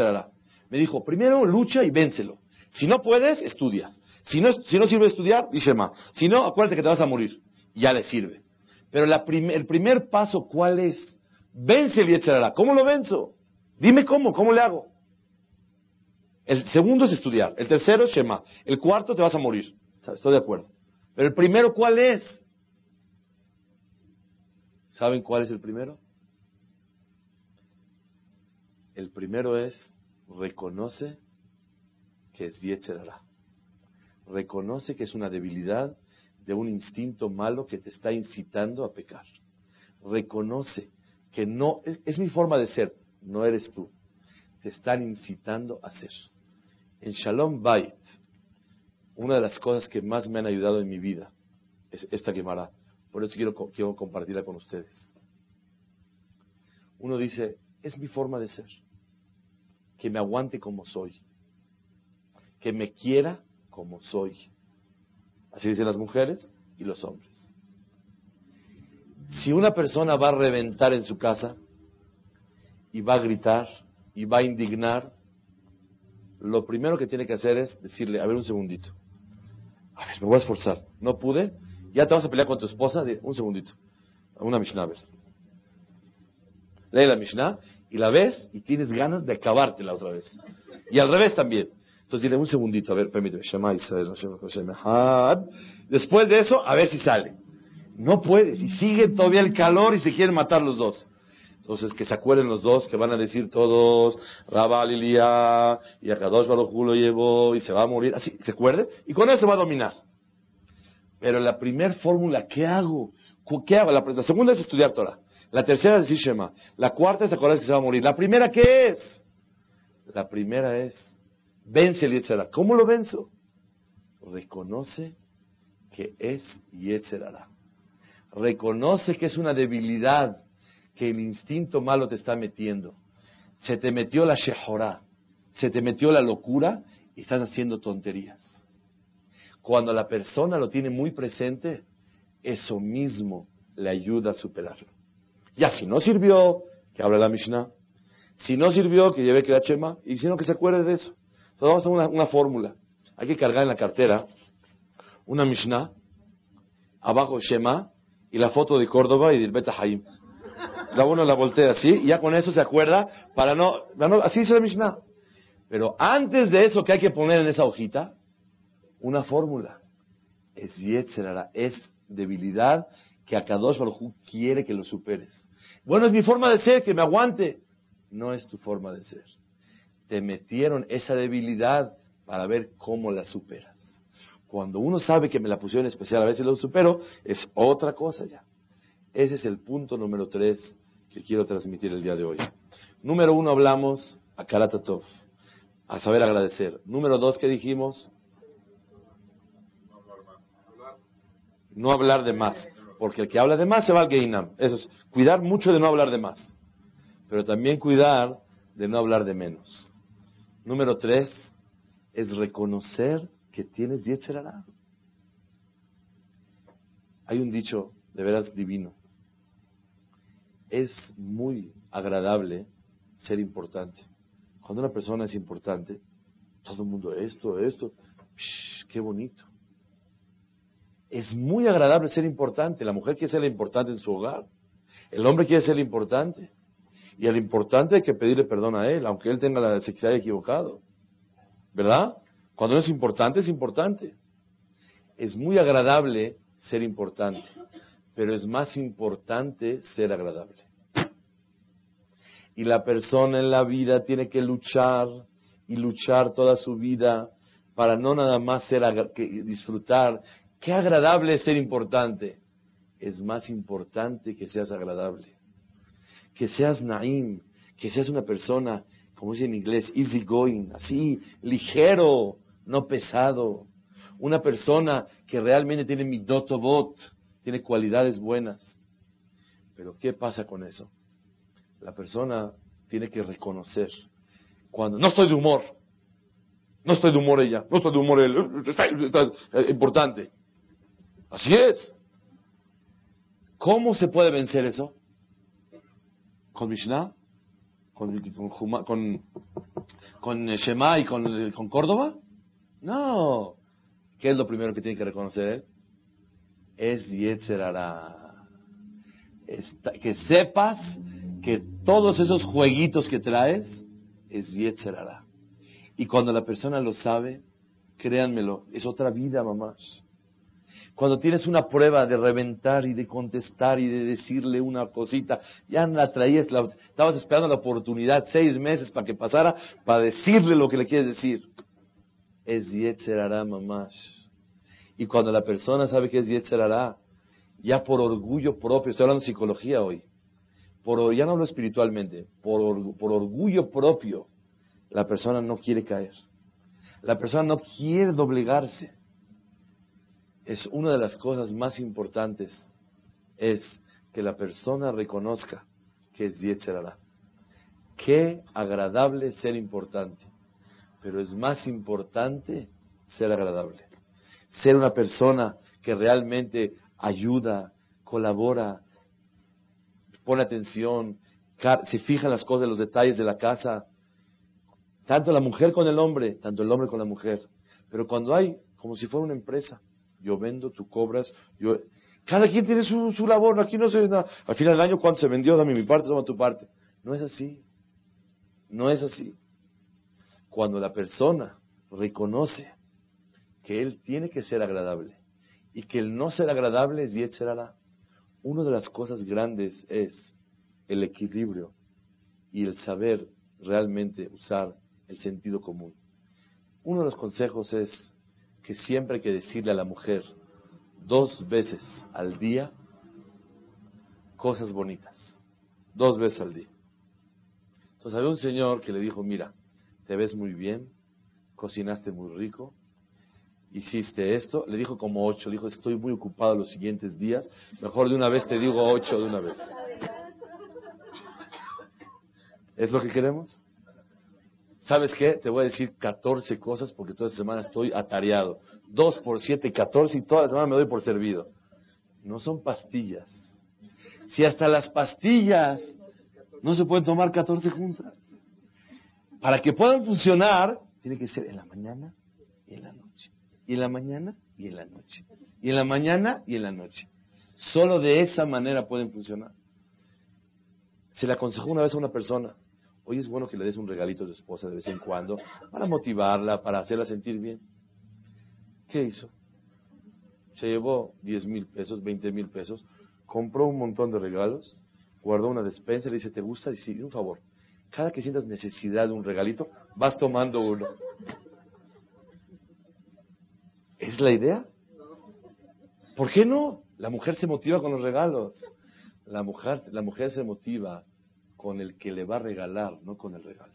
Me dijo, primero lucha y véncelo. Si no puedes, estudias. Si no, si no sirve estudiar, dice más. Si no, acuérdate que te vas a morir. Ya le sirve. Pero el primer paso, ¿cuál es? Vence el Yetzirah. ¿Cómo lo venzo? Dime cómo, ¿cómo le hago? El segundo es estudiar. El tercero es Shema. El cuarto te vas a morir. Estoy de acuerdo. Pero el primero, ¿cuál es? ¿Saben cuál es el primero? El primero es, reconoce que es Yetzerara. Reconoce que es una debilidad de un instinto malo que te está incitando a pecar. Reconoce que no, es, mi forma de ser, no eres tú. Te están incitando a hacer. En Shalom Bait, una de las cosas que más me han ayudado en mi vida es esta quemará. Por eso quiero, quiero compartirla con ustedes. Uno dice, es mi forma de ser. Que me aguante como soy. Que me quiera como soy. Así dicen las mujeres y los hombres. Si una persona va a reventar en su casa y va a gritar y va a indignar, lo primero que tiene que hacer es decirle, a ver un segundito. A ver, me voy a esforzar. No pude. Ya te vas a pelear con tu esposa. Un segundito. Una Mishnah, a ver lee la Mishnah y la ves y tienes ganas de acabártela otra vez. Y al revés también. Entonces dile un segundito, a ver, permíteme. Después de eso, a ver si sale. No puedes. Y sigue todavía el calor y se quieren matar los dos. Entonces, que se acuerden los dos, que van a decir todos, Rabba Lilia, y Akadosh Baruj lo llevó, y se va a morir, así, ¿se acuerden? Y con eso va a dominar. Pero la primera fórmula, ¿qué hago? ¿Qué hago? La, segunda es estudiar Torah. La tercera es decir Shema. La cuarta es acordar que se va a morir. La primera, ¿qué es? La primera es, vence el Yetzerara. ¿Cómo lo venzo? Reconoce que es Yetzerara. Reconoce que es una debilidad que el instinto malo te está metiendo. Se te metió la shehorá, se te metió la locura y estás haciendo tonterías. Cuando la persona lo tiene muy presente, eso mismo le ayuda a superarlo. Ya si no sirvió, que habla la Mishnah. Si no sirvió, que lleve que la chema. Y si no, que se acuerde de eso. Entonces vamos a una, una fórmula. Hay que cargar en la cartera una Mishnah, abajo Shema, y la foto de Córdoba y del Beta Haim. La uno la voltea así, ya con eso se acuerda, para no, así dice la Mishnah. Pero antes de eso, ¿qué hay que poner en esa hojita? Una fórmula. Es Yetzerara, es debilidad que a Kadosh Baruj quiere que lo superes. Bueno, es mi forma de ser, que me aguante. No es tu forma de ser. Te metieron esa debilidad para ver cómo la superas. Cuando uno sabe que me la pusieron especial, a veces lo supero, es otra cosa ya. Ese es el punto número tres que quiero transmitir el día de hoy. Número uno hablamos a Karatatov, a saber agradecer. Número dos, ¿qué dijimos? No hablar de más. Porque el que habla de más se va al Geinam. Eso es cuidar mucho de no hablar de más. Pero también cuidar de no hablar de menos. Número tres es reconocer que tienes Yetzerara. Hay un dicho de veras divino. Es muy agradable ser importante. Cuando una persona es importante, todo el mundo esto, esto, qué bonito. Es muy agradable ser importante. La mujer quiere ser importante en su hogar. El hombre quiere ser importante. Y al importante hay que pedirle perdón a él, aunque él tenga la sexualidad equivocado. ¿Verdad? Cuando no es importante, es importante. Es muy agradable ser importante, pero es más importante ser agradable. Y la persona en la vida tiene que luchar y luchar toda su vida para no nada más ser disfrutar. Qué agradable es ser importante. Es más importante que seas agradable. Que seas naim, que seas una persona, como dice en inglés, easy going, así, ligero, no pesado. Una persona que realmente tiene mi dotobot, tiene cualidades buenas. Pero ¿qué pasa con eso? La persona tiene que reconocer cuando no estoy de humor, no estoy de humor ella, no estoy de humor él, está, importante. Así es. ¿Cómo se puede vencer eso? ¿Con Mishnah? ¿Con, con, con, Shema y con, con Córdoba? No. ¿Qué es lo primero que tiene que reconocer él? Es Yetzerara. que sepas que todos esos jueguitos que traes es Yetzerara. Y cuando la persona lo sabe, créanmelo, es otra vida, mamás. Cuando tienes una prueba de reventar y de contestar y de decirle una cosita, ya la traías, estabas esperando la oportunidad seis meses para que pasara, para decirle lo que le quieres decir es Yetzerara mamás. Y cuando la persona sabe que es Yetzerara, ya por orgullo propio, estoy hablando de psicología hoy, por, ya no hablo espiritualmente, por, por orgullo propio, la persona no quiere caer. La persona no quiere doblegarse. Es una de las cosas más importantes, es que la persona reconozca que es Yetzerara. Qué agradable ser importante pero es más importante ser agradable. Ser una persona que realmente ayuda, colabora, pone atención, se fija en las cosas, en los detalles de la casa. Tanto la mujer con el hombre, tanto el hombre con la mujer. Pero cuando hay, como si fuera una empresa, yo vendo, tú cobras, yo... Cada quien tiene su, su labor, aquí no se... nada. Al final del año, ¿cuánto se vendió? Dame mi parte, toma tu parte. No es así. No es así cuando la persona reconoce que él tiene que ser agradable y que el no ser agradable es Yetzerara, una de las cosas grandes es el equilibrio y el saber realmente usar el sentido común. Uno de los consejos es que siempre hay que decirle a la mujer dos veces al día cosas bonitas. Dos veces al día. Entonces había un señor que le dijo, mira, te ves muy bien, cocinaste muy rico, hiciste esto. Le dijo como ocho, dijo, estoy muy ocupado los siguientes días, mejor de una vez te digo ocho de una vez. ¿Es lo que queremos? ¿Sabes qué? Te voy a decir 14 cosas porque toda esta semana estoy atareado. 2 por 7, 14 y toda la semana me doy por servido. No son pastillas. Si hasta las pastillas no se pueden tomar 14 juntas. Para que puedan funcionar, tiene que ser en la mañana y en la noche. Y en la mañana y en la noche. Y en la mañana y en la noche. Solo de esa manera pueden funcionar. Se le aconsejó una vez a una persona, Hoy es bueno que le des un regalito a tu esposa de vez en cuando para motivarla, para hacerla sentir bien. ¿Qué hizo? Se llevó 10 mil pesos, 20 mil pesos, compró un montón de regalos, guardó una despensa le dice, ¿te gusta? Sí, un favor, cada que sientas necesidad de un regalito, vas tomando uno. ¿Es la idea? ¿Por qué no? La mujer se motiva con los regalos. La mujer, la mujer se motiva con el que le va a regalar, no con el regalo.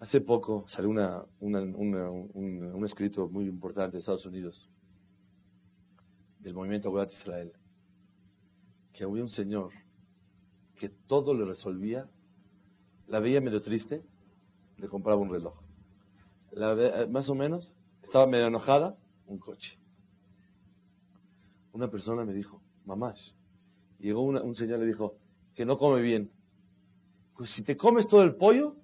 Hace poco salió un, escrito muy importante de Estados Unidos, del movimiento Aguilat Israel, que había un señor que todo le resolvía, la veía medio triste, le compraba un reloj. La más o menos, estaba medio enojada, un coche. Una persona me dijo, mamás, Llegó un señor y le dijo que no come bien. Pues si te comes todo el pollo,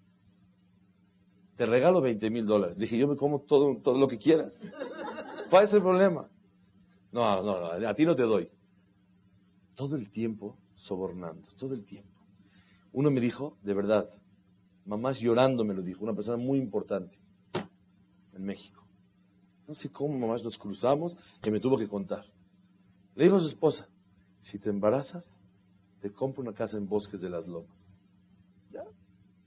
te regalo 20 mil dólares. Dije, yo me como todo, todo lo que quieras. ¿Cuál es el problema? No, no, no, a ti no te doy. Todo el tiempo sobornando, todo el tiempo. Uno me dijo, de verdad, mamás llorando me lo dijo, una persona muy importante México. No sé cómo mamás nos cruzamos que me tuvo que contar. Le dijo a su esposa, si te embarazas, te compro una casa en Bosques de las Lomas. ¿Ya?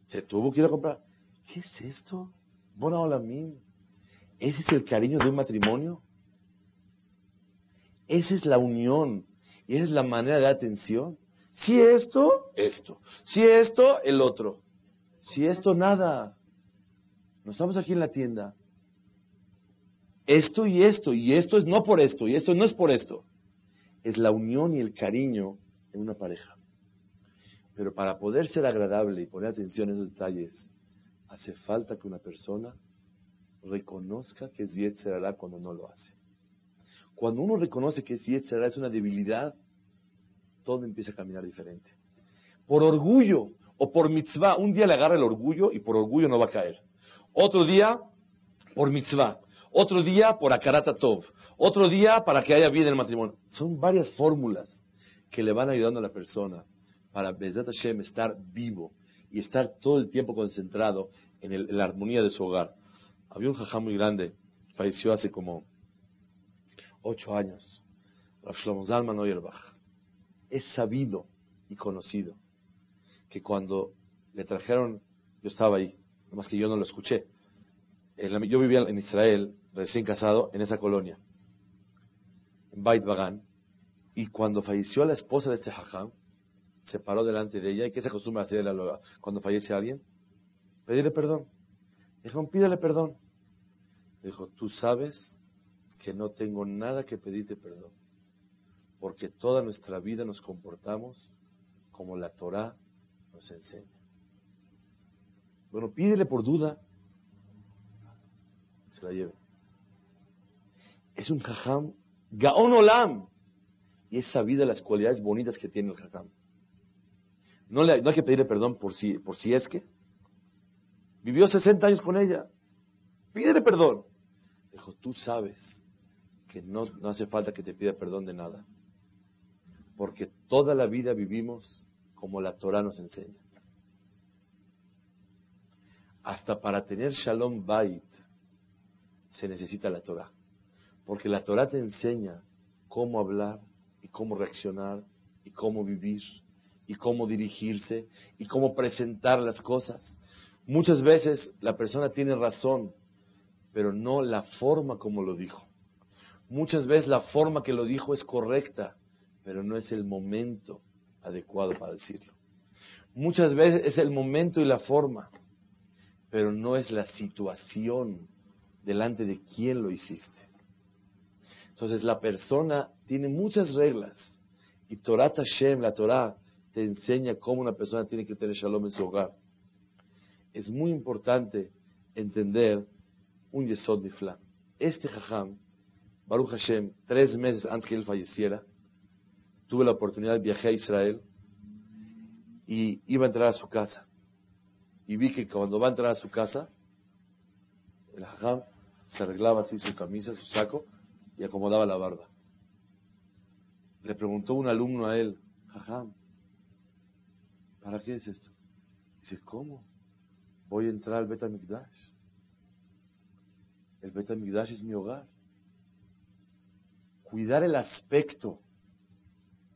Se tuvo que ir a comprar. ¿Qué es esto? Bueno, hola, mí. ¿Ese es el cariño de un matrimonio? Esa es la unión. Y esa es la manera de atención. Si esto, esto. Si esto, el otro. Si esto, nada. No estamos aquí en la tienda. Esto y esto. Y esto es no por esto. Y esto no es por esto es la unión y el cariño en una pareja. Pero para poder ser agradable y poner atención a esos detalles, hace falta que una persona reconozca que es Yetzerara cuando no lo hace. Cuando uno reconoce que es Yetzerara es una debilidad, todo empieza a caminar diferente. Por orgullo o por mitzvah, un día le agarra el orgullo y por orgullo no va a caer. Otro día, por mitzvah. Otro día por Akarata Tov. Otro día para que haya vida en el matrimonio. Son varias fórmulas que le van ayudando a la persona para Bezat Hashem estar vivo y estar todo el tiempo concentrado en, la armonía de su hogar. Había un jajá muy grande, falleció hace como ocho años, Rav Zalman Es sabido y conocido que cuando le trajeron, yo estaba ahí, más que yo no lo escuché, yo vivía en Israel recién casado en esa colonia, en Bait Bagan, y cuando falleció la esposa de este hajam, se paró delante de ella, y ¿qué se acostumbra hacer cuando fallece alguien? Pedirle perdón. Dijo, pídele perdón. Dijo, tú sabes que no tengo nada que pedirte perdón, porque toda nuestra vida nos comportamos como la Torah nos enseña. Bueno, pídele por duda, se la lleve es un jajam gaon olam. Y es sabida las cualidades bonitas que tiene el jajam. No, le, no hay que pedirle perdón por si, por si es que. Vivió 60 años con ella. Pídele perdón. Dijo, tú sabes que no, no hace falta que te pida perdón de nada. Porque toda la vida vivimos como la Torah nos enseña. Hasta para tener Shalom Bait se necesita la Torah. Porque la Torah te enseña cómo hablar y cómo reaccionar y cómo vivir y cómo dirigirse y cómo presentar las cosas. Muchas veces la persona tiene razón, pero no la forma como lo dijo. Muchas veces la forma que lo dijo es correcta, pero no es el momento adecuado para decirlo. Muchas veces es el momento y la forma, pero no es la situación delante de quién lo hiciste. Entonces la persona tiene muchas reglas y Torah Hashem, la Torah, te enseña cómo una persona tiene que tener shalom en su hogar. Es muy importante entender un Yesod Nifla. Este Jajam, Baruch Hashem, tres meses antes que él falleciera, tuve la oportunidad de viajar a Israel y iba a entrar a su casa. Y vi que cuando va a entrar a su casa, el Jajam se arreglaba así su camisa, su saco y acomodaba la barba. Le preguntó un alumno a él, Jajam, ¿para qué es esto? Dice, ¿cómo? Voy a entrar al Betamigdash. El Betamigdash es mi hogar. Cuidar el aspecto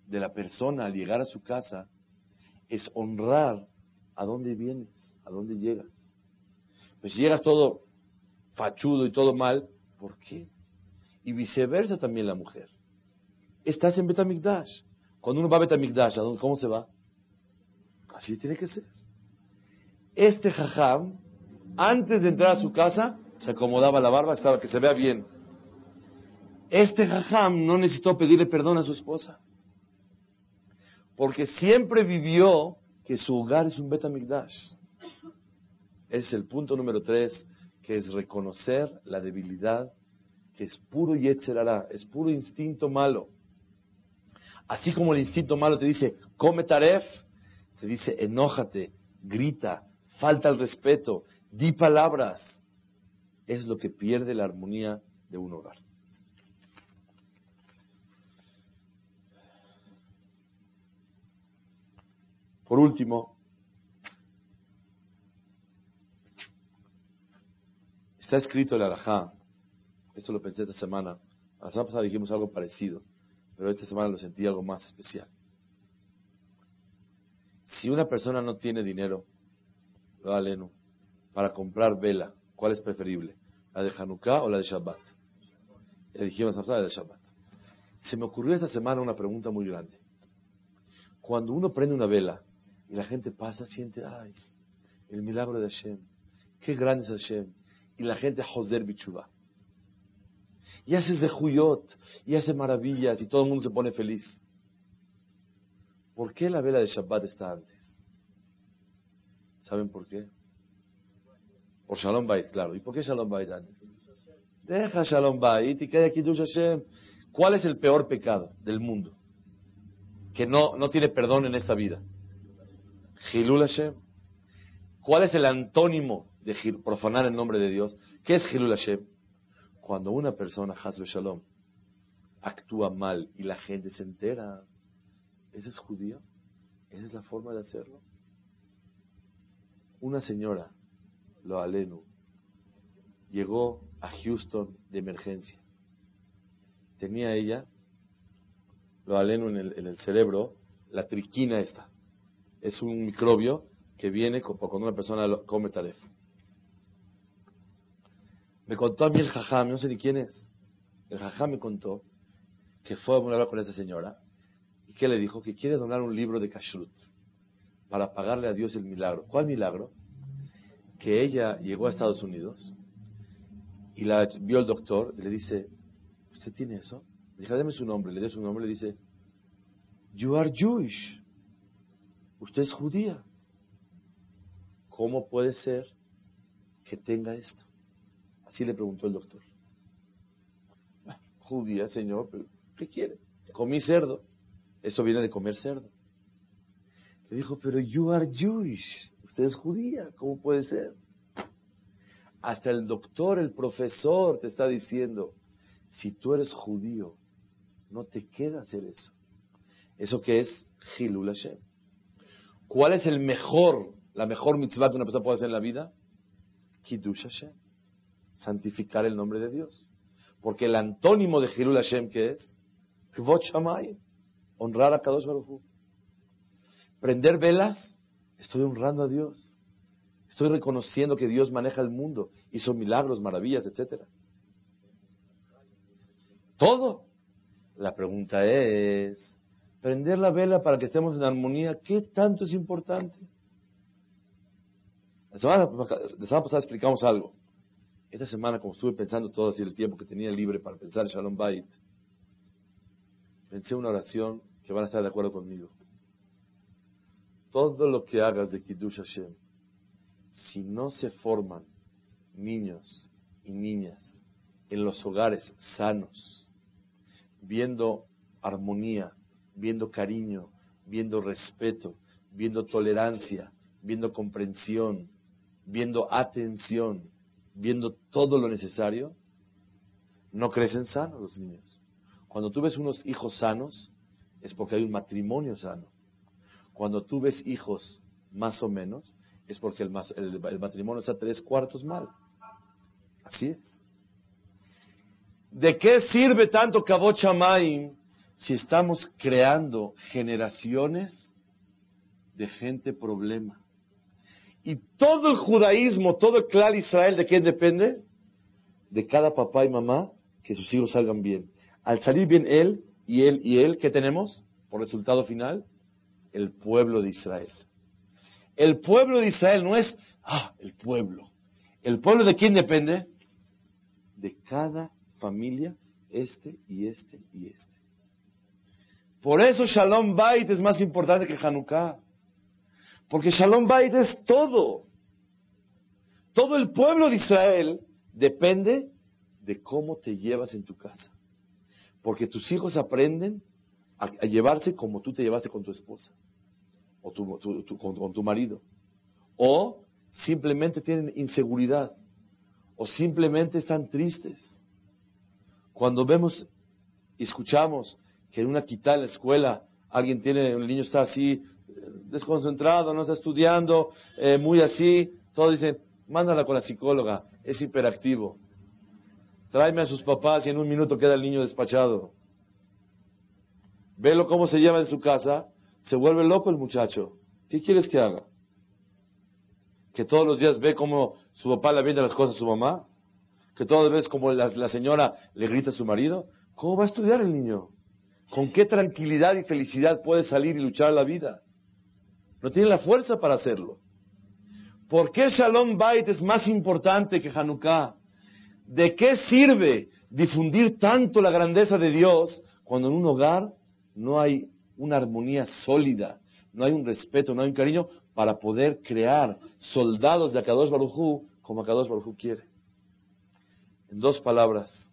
de la persona al llegar a su casa es honrar a dónde vienes, a dónde llegas. Pues si llegas todo fachudo y todo mal, ¿por qué? Y viceversa también la mujer. Estás en Betamigdash. Cuando uno va a Betamigdash, ¿a dónde, ¿cómo se va? Así tiene que ser. Este jajam, antes de entrar a su casa, se acomodaba la barba, estaba que se vea bien. Este jajam no necesitó pedirle perdón a su esposa. Porque siempre vivió que su hogar es un Betamigdash. Es el punto número tres, que es reconocer la debilidad, es puro yetzerara, es puro instinto malo. Así como el instinto malo te dice, come taref, te dice, enójate, grita, falta el respeto, di palabras. Es lo que pierde la armonía de un hogar. Por último, está escrito el alajá, esto lo pensé esta semana, la semana pasada dijimos algo parecido, pero esta semana lo sentí algo más especial. Si una persona no tiene dinero, lo aleno, para comprar vela, ¿cuál es preferible? ¿La de Hanukkah o la de Shabbat? Le dijimos la de Shabbat. Se me ocurrió esta semana una pregunta muy grande. Cuando uno prende una vela, y la gente pasa, siente, ay, el milagro de Hashem. Qué grande es Hashem. Y la gente, Joser Bichuba. Y hace Zehuyot, y hace maravillas, y todo el mundo se pone feliz. ¿Por qué la vela de Shabbat está antes? ¿Saben por qué? Por Shalom Bait, claro. ¿Y por qué Shalom Bait antes? Deja Shalom Bait y que aquí Hashem. ¿Cuál es el peor pecado del mundo? Que no, no tiene perdón en esta vida. Hilul Hashem. ¿Cuál es el antónimo de profanar el nombre de Dios? ¿Qué es Hilul Hashem? Cuando una persona, Hasbe Shalom, actúa mal y la gente se entera, ¿ese es judío? ¿Esa es la forma de hacerlo? Una señora, lo alenu, llegó a Houston de emergencia. Tenía ella, lo alenu en el, en el cerebro, la triquina esta es un microbio que viene cuando una persona come taref. Me contó a mí el jajam, no sé ni quién es. El jajam me contó que fue a hablar con esa señora y que le dijo que quiere donar un libro de kashrut para pagarle a Dios el milagro. ¿Cuál milagro? Que ella llegó a Estados Unidos y la vio el doctor y le dice, ¿usted tiene eso? Le dije, deme su nombre. Le dio su nombre y le dice, You are Jewish usted es judía. ¿Cómo puede ser que tenga esto? Así le preguntó el doctor. Judía, señor, ¿qué quiere? Comí cerdo. Eso viene de comer cerdo. Le dijo, pero you are Jewish. Usted es judía. ¿Cómo puede ser? Hasta el doctor, el profesor te está diciendo, si tú eres judío, no te queda hacer eso. ¿Eso qué es? Hilul Hashem. ¿Cuál es el mejor, la mejor mitzvah que una persona puede hacer en la vida? Kiddush Hashem. Santificar el nombre de Dios. Porque el antónimo de Hilul Hashem, ¿qué es? Kvot Shamayim. honrar a Kadosh Baruj Prender velas, estoy honrando a Dios. Estoy reconociendo que Dios maneja el mundo, hizo milagros, maravillas, etc. Todo. La pregunta es, prender la vela para que estemos en armonía, ¿qué tanto es importante? La semana, pasada explicamos algo. Esta semana, como estuve pensando todo así el tiempo que tenía libre para pensar en Shalom Bait, pensé una oración que van a estar de acuerdo conmigo. Todo lo que hagas de Kiddush Hashem, si no se forman niños y niñas en los hogares sanos, viendo armonía, viendo cariño, viendo respeto, viendo tolerancia, viendo comprensión, viendo atención, viendo todo lo necesario, no crecen sanos los niños. Cuando tú ves unos hijos sanos, es porque hay un matrimonio sano. Cuando tú ves hijos más o menos, es porque el, matrimonio está tres cuartos mal. Así es. ¿De qué sirve tanto Kabot si estamos creando generaciones de gente problema? Y todo el judaísmo, todo el clan Israel, ¿de quién depende? De cada papá y mamá que sus hijos salgan bien. Al salir bien él y él y él, ¿qué tenemos? Por resultado final, el pueblo de Israel. El pueblo de Israel no es, ah, el pueblo. ¿El pueblo de quién depende? De cada familia, este y este y este. Por eso Shalom Bait es más importante que Hanukkah. Porque Shalom Bait es todo. Todo el pueblo de Israel depende de cómo te llevas en tu casa. Porque tus hijos aprenden a, llevarse como tú te llevaste con tu esposa o con tu marido. O simplemente tienen inseguridad. O simplemente están tristes cuando vemos y escuchamos que en una quita en la escuela alguien tiene, el niño está así, desconcentrado, no está estudiando, eh, muy así, todos dicen, mándala con la psicóloga, es hiperactivo. Tráeme a sus papás y en un minuto queda el niño despachado. Velo cómo se lleva en su casa, se vuelve loco el muchacho. ¿Qué quieres que haga? ¿Que todos los días ve cómo su papá le vende las cosas a su mamá? que todas veces como la, la señora le grita a su marido, ¿cómo va a estudiar el niño? ¿Con qué tranquilidad y felicidad puede salir y luchar la vida? No tiene la fuerza para hacerlo. ¿Por qué Shalom Bait es más importante que Hanukkah? ¿De qué sirve difundir tanto la grandeza de Dios cuando en un hogar no hay una armonía sólida, no hay un respeto, no hay un cariño para poder crear soldados de Akadosh Barujú como Akadosh Barujú quiere? En dos palabras,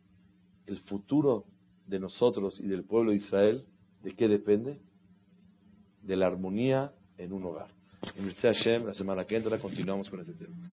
el futuro de nosotros y del pueblo de Israel, ¿de qué depende? De la armonía en un hogar. En Hashem, la semana que entra continuamos con este tema.